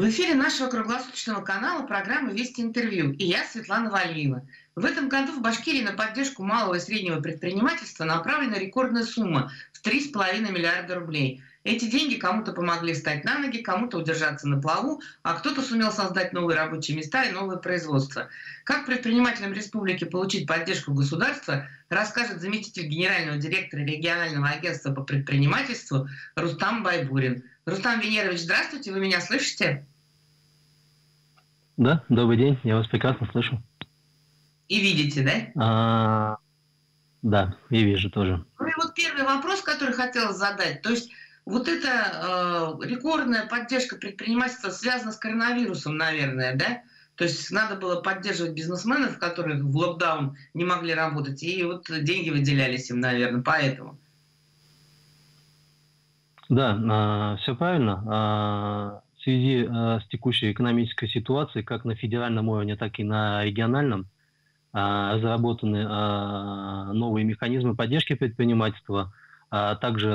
В эфире нашего круглосуточного канала программа «Вести интервью» и я, Светлана Валиева. В этом году в Башкирии на поддержку малого и среднего предпринимательства направлена рекордная сумма в 3,5 миллиарда рублей. Эти деньги кому-то помогли встать на ноги, кому-то удержаться на плаву, а кто-то сумел создать новые рабочие места и новое производство. Как предпринимателям республики получить поддержку государства, расскажет заместитель генерального директора регионального агентства по предпринимательству Рустам Байбурин. Рустам Венерович, здравствуйте, вы меня слышите? Да, добрый день, я вас прекрасно слышу. И видите, да? А, да, и вижу тоже. Ну и вот первый вопрос, который хотела задать. То есть вот эта э, рекордная поддержка предпринимательства связана с коронавирусом, наверное, да? То есть надо было поддерживать бизнесменов, которые в локдаун не могли работать, и вот деньги выделялись им, наверное, поэтому. Да, а, все правильно. А, в связи а, с текущей экономической ситуацией, как на федеральном уровне, так и на региональном, разработаны новые механизмы поддержки предпринимательства, а также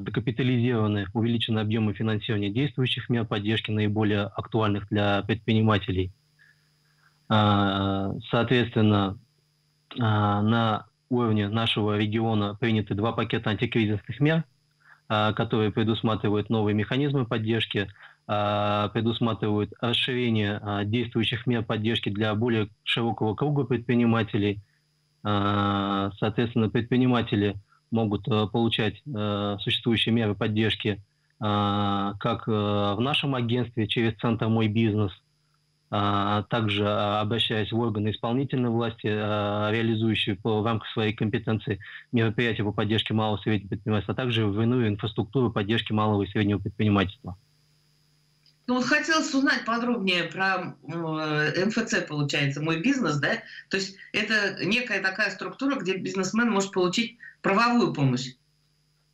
докапитализированы увеличены объемы финансирования действующих мер поддержки, наиболее актуальных для предпринимателей. Соответственно, на уровне нашего региона приняты два пакета антикризисных мер – а, которые предусматривают новые механизмы поддержки, предусматривают расширение а, действующих мер поддержки для более широкого круга предпринимателей. Соответственно, предприниматели могут получать существующие меры поддержки как в нашем агентстве через Центр «Мой бизнес», а, также а, обращаясь в органы исполнительной власти, а, реализующие по, в рамках своей компетенции мероприятия по поддержке малого и среднего предпринимательства, а также в иную инфраструктуру поддержки малого и среднего предпринимательства. Ну вот хотелось узнать подробнее про э, МФЦ, получается, мой бизнес, да? То есть это некая такая структура, где бизнесмен может получить правовую помощь.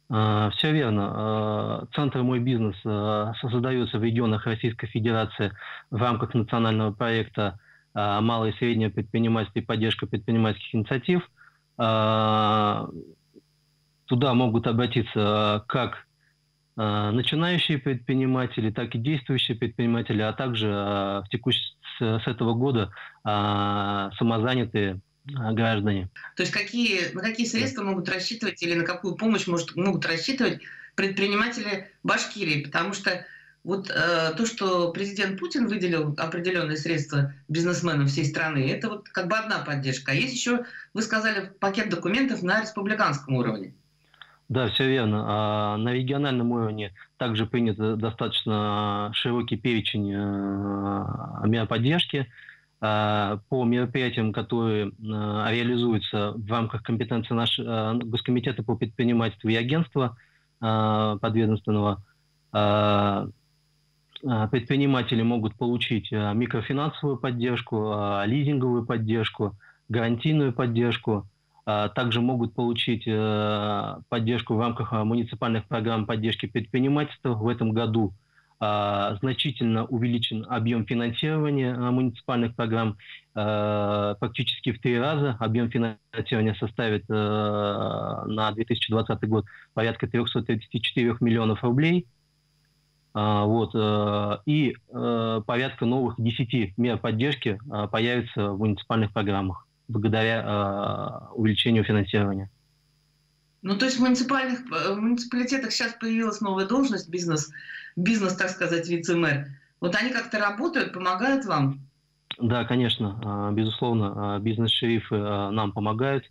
А, Все верно. А, Центр «Мой бизнес» а, создается в регионах Российской Федерации в рамках национального проекта «Малое и среднее предпринимательство и поддержка предпринимательских инициатив». Туда могут обратиться как начинающие предприниматели, так и действующие предприниматели, а также в текущ... с этого года самозанятые а, граждане. То есть какие, на какие средства могут рассчитывать или на какую помощь может, могут рассчитывать предприниматели Башкирии? Потому что вот э, то, что президент Путин выделил определенные средства бизнесменам всей страны, это вот как бы одна поддержка. А есть еще, вы сказали, пакет документов на республиканском уровне. Да, все верно. А на региональном уровне также принят достаточно широкий перечень э, мер поддержки. По мероприятиям, которые реализуются в рамках компетенции нашего Госкомитета по предпринимательству и агентства подведомственного, предприниматели могут получить микрофинансовую поддержку, лизинговую поддержку, гарантийную поддержку, также могут получить поддержку в рамках муниципальных программ поддержки предпринимательства. В этом году а, значительно увеличен объем финансирования а, муниципальных программ а, практически в три раза. Объем финансирования составит на 2020 год порядка 334 миллионов рублей. Вот, и порядка новых 10 мер поддержки появится в муниципальных программах благодаря увеличению финансирования. Ну, то есть в муниципальных в муниципалитетах сейчас появилась новая должность бизнес бизнес, так сказать, вице-мэр. Вот они как-то работают, помогают вам? Да, конечно, а, безусловно, а, бизнес-шерифы нам помогают.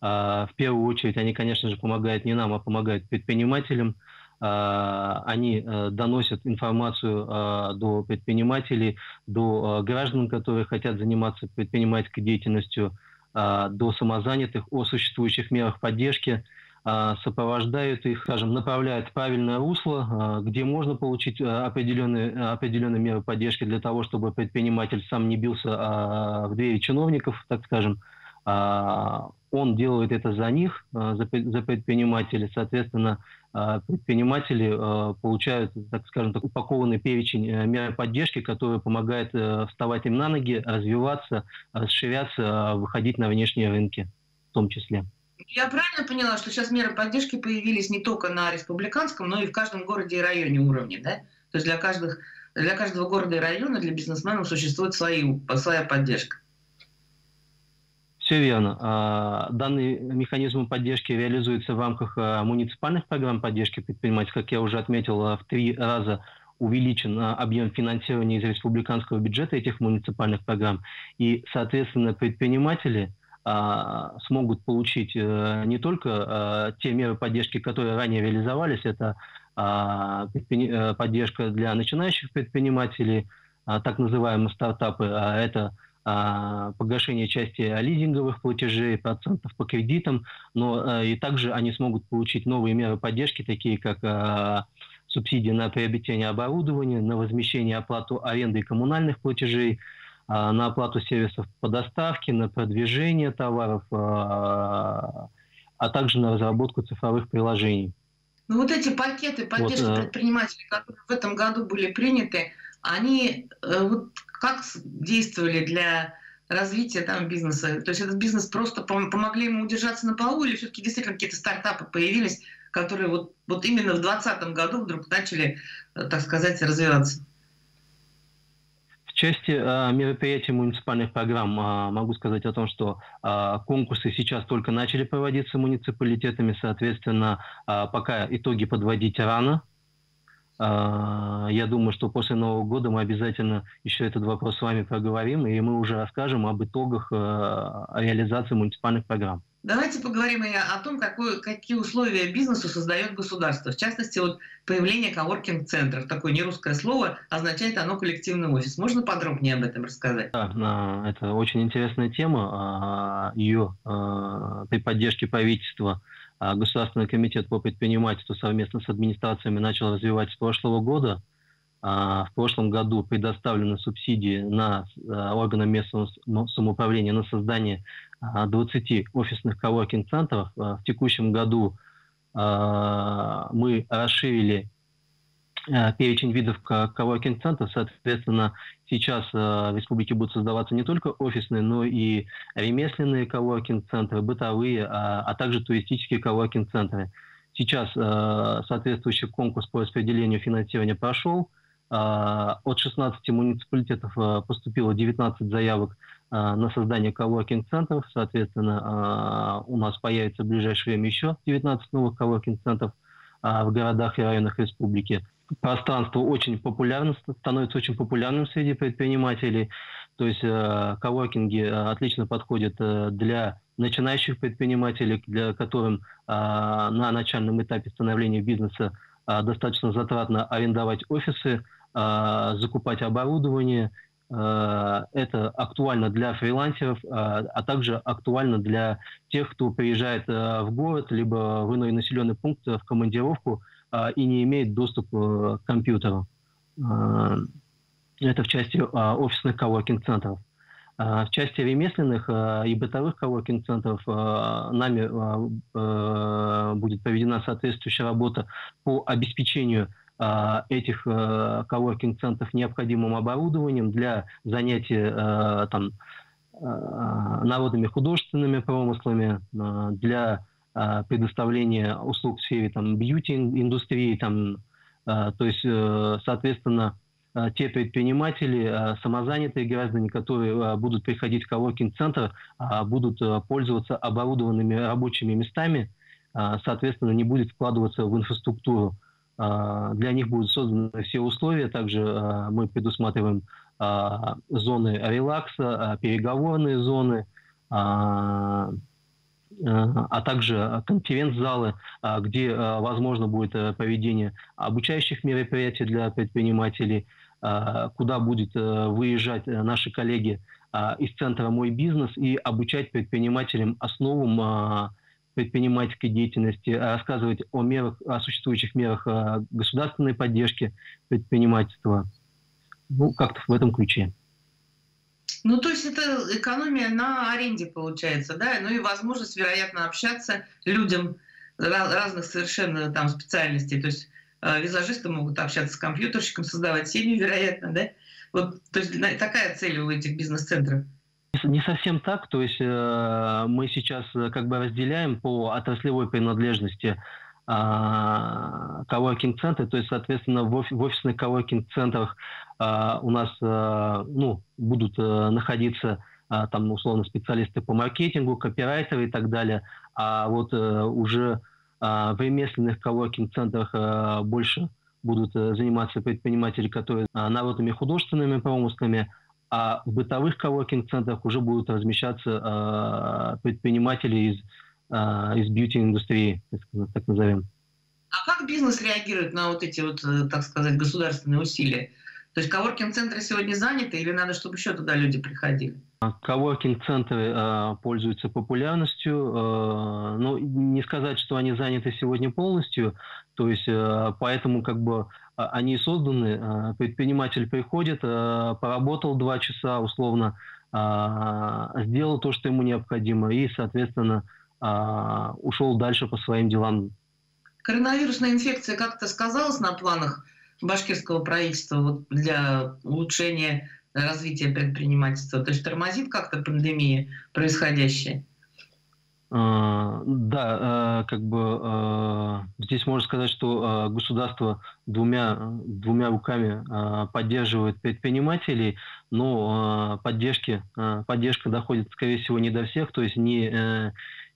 В первую очередь они, конечно же, помогают не нам, а помогают предпринимателям. Они доносят информацию до предпринимателей, до граждан, которые хотят заниматься предпринимательской деятельностью, до самозанятых о существующих мерах поддержки. А, сопровождают их, скажем, направляют в правильное русло, а, где можно получить а, определенные, определенные меры поддержки для того, чтобы предприниматель сам не бился в двери чиновников, так скажем. Он делает это за них, за предпринимателей. Соответственно, предприниматели получают, так скажем, так, упакованный перечень э, мер поддержки, который помогает э, вставать им на ноги, развиваться, расширяться, выходить на внешние рынки в том числе. Я правильно поняла, что сейчас меры поддержки появились не только на республиканском, но и в каждом городе и районе уровне, да? То есть для каждых для каждого города и района, для бизнесменов существует свои, своя поддержка. Все верно. А, данный механизм поддержки реализуется в рамках а, муниципальных программ поддержки предпринимателей. Как я уже отметил, в три раза увеличен объем финансирования из республиканского бюджета этих муниципальных программ. И, соответственно, предприниматели а, смогут получить э, не только те меры поддержки, которые ранее реализовались, это э, поддержка для начинающих предпринимателей, так называемые стартапы, а это а, погашение части лизинговых платежей, процентов по кредитам, но э, и также они смогут получить новые меры поддержки, такие как а, субсидии на приобретение оборудования, на возмещение оплату аренды и коммунальных платежей, а, на оплату сервисов по доставке, на продвижение товаров, а также на разработку цифровых приложений. Ну вот эти пакеты поддержки вот, предпринимателей, которые в этом году были приняты, они э, вот как действовали для развития там бизнеса? То есть этот бизнес просто помогли ему удержаться на плаву или все-таки действительно какие-то стартапы появились, которые вот, вот именно в 2020 году вдруг начали, э, так сказать, развиваться? В части э, мероприятий муниципальных программ э, могу сказать о том, что конкурсы сейчас только начали проводиться муниципалитетами, соответственно, пока итоги подводить рано, я думаю, что после Нового года мы обязательно еще этот вопрос с вами проговорим, и мы уже расскажем об итогах э, реализации муниципальных программ. Давайте поговорим и о том, какой, какие условия бизнесу создает государство. В частности, вот появление коворкинг-центров. Такое нерусское слово, означает оно коллективный офис. Можно подробнее об этом рассказать? Да, это очень интересная тема. А, Ее а, при поддержке правительства а Государственный комитет по предпринимательству совместно с администрациями начал развивать с прошлого года. А, в прошлом году предоставлены субсидии на а, органы местного самоуправления на создание 20 офисных коворкинг-центров. В текущем году мы расширили перечень видов коворкинг-центров. Соответственно, сейчас в республике будут создаваться не только офисные, но и ремесленные коворкинг-центры, бытовые, а, а также туристические коворкинг-центры. Сейчас соответствующий конкурс по распределению финансирования прошел. От 16 муниципалитетов поступило 19 заявок на создание коворкинг-центров. Соответственно, у нас появится в ближайшее время еще 19 новых коворкинг-центров в городах и районах республики пространство очень популярно, становится очень популярным среди предпринимателей. То есть коворкинги отлично подходят э, для начинающих предпринимателей, для которым на начальном этапе становления бизнеса достаточно затратно арендовать офисы, э, закупать оборудование. Э, это актуально для фрилансеров, а также актуально для тех, кто приезжает в город, либо в иной населенный пункт в командировку – а, и не имеет доступа к компьютеру. А, это в части а, офисных коворкинг-центров. В части ремесленных и бытовых коворкинг-центров нами будет проведена соответствующая работа по обеспечению этих коворкинг-центров необходимым оборудованием для занятий там, народными художественными промыслами, для а, предоставления услуг в сфере там, бьюти-индустрии, там, а, то есть, э, соответственно, а, те предприниматели, самозанятые граждане, которые будут приходить в коворкинг-центр, будут пользоваться оборудованными рабочими местами, соответственно, не будет вкладываться в инфраструктуру. Для них будут созданы все условия. Также мы предусматриваем зоны релакса, переговорные зоны, а также конференц-залы, где возможно будет э, проведение обучающих мероприятий для предпринимателей, куда будут э, выезжать э, наши коллеги из центра «Мой бизнес» и обучать предпринимателям основам предпринимательской деятельности, рассказывать о, мерах, о существующих мерах государственной поддержки предпринимательства. Ну, как-то в этом ключе. Ну, то есть это экономия на аренде получается, да, ну и возможность, вероятно, общаться людям разных совершенно там специальностей. То есть визажисты могут общаться с компьютерщиком, создавать семьи, вероятно, да? Вот, то есть такая цель у этих бизнес-центров. Не совсем так, то есть э, мы сейчас э, как бы разделяем по отраслевой принадлежности коворкинг-центры, то есть, соответственно, в, офи- в офисных коворкинг-центрах у нас ну, будут находиться там, условно, специалисты по маркетингу, копирайтеры и так далее, а вот уже в ремесленных коворкинг-центрах больше будут заниматься предприниматели, которые народными художественными промыслами, а в бытовых коворкинг-центрах уже будут размещаться предприниматели из а, из бьюти-индустрии, так назовем. А как бизнес реагирует на вот эти вот, э, так сказать, государственные усилия? То есть коворкинг-центры сегодня заняты или надо, чтобы еще туда люди приходили? А, коворкинг-центры э, пользуются популярностью, э, но не сказать, что они заняты сегодня полностью, то есть э, поэтому как бы они созданы, э, предприниматель приходит, э, поработал два часа условно, э, сделал то, что ему необходимо, и, соответственно, а, ушел дальше по своим делам. Коронавирусная инфекция как-то сказалась на планах башкирского правительства вот для улучшения развития предпринимательства? То есть тормозит как-то пандемия происходящая? А, да, а, как бы здесь можно сказать, что государство двумя, двумя руками поддерживает предпринимателей, но поддержки, поддержка доходит, скорее всего, не до всех, то есть не, э,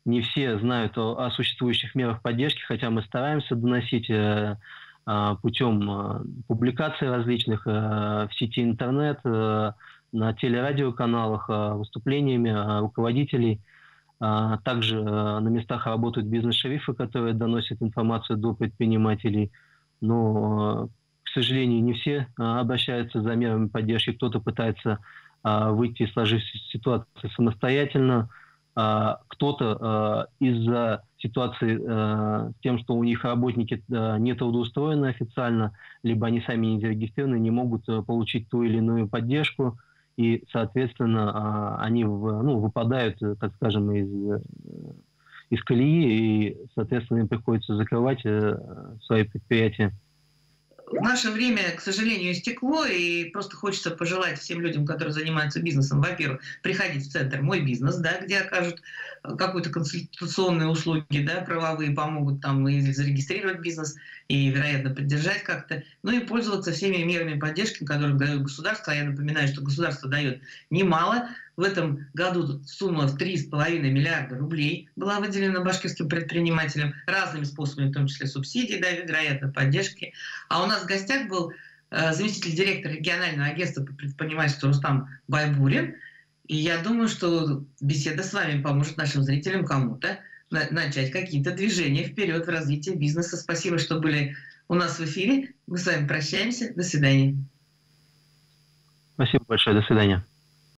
не все знают о, о существующих мерах поддержки, хотя мы стараемся доносить э, путем э, публикаций различных э, в сети интернет, на телерадиоканалах, выступлениями руководителей. Также на местах работают бизнес-шерифы, которые доносят информацию до предпринимателей. Но, к сожалению, не все обращаются за мерами поддержки. Кто-то пытается выйти из сложившейся ситуации самостоятельно, а, кто-то а, из-за ситуации а, с тем, что у них работники не трудоустроены официально, либо они сами не зарегистрированы, не могут получить ту или иную поддержку, и, соответственно, они ну, выпадают, так скажем, из, из колеи, и, соответственно, им приходится закрывать э, свои предприятия наше время, к сожалению, истекло, и просто хочется пожелать всем людям, которые занимаются бизнесом, во-первых, приходить в центр «Мой бизнес», да, где окажут э, какие-то консультационные услуги, да, правовые, помогут там и зарегистрировать бизнес, и, вероятно, поддержать как-то, ну и пользоваться всеми мерами поддержки, которые дает государство. А я напоминаю, что государство дает немало, в этом году сумма в 3,5 миллиарда рублей была выделена башкирским предпринимателям разными способами, в том числе субсидии, да, вероятно, поддержки. А у нас в гостях был э, заместитель директора регионального агентства по предпринимательству Рустам Байбурин. И я думаю, что беседа с вами поможет нашим зрителям кому-то начать какие-то движения вперед в развитии бизнеса. Спасибо, что были у нас в эфире. Мы с вами прощаемся. До свидания. Спасибо большое. До свидания.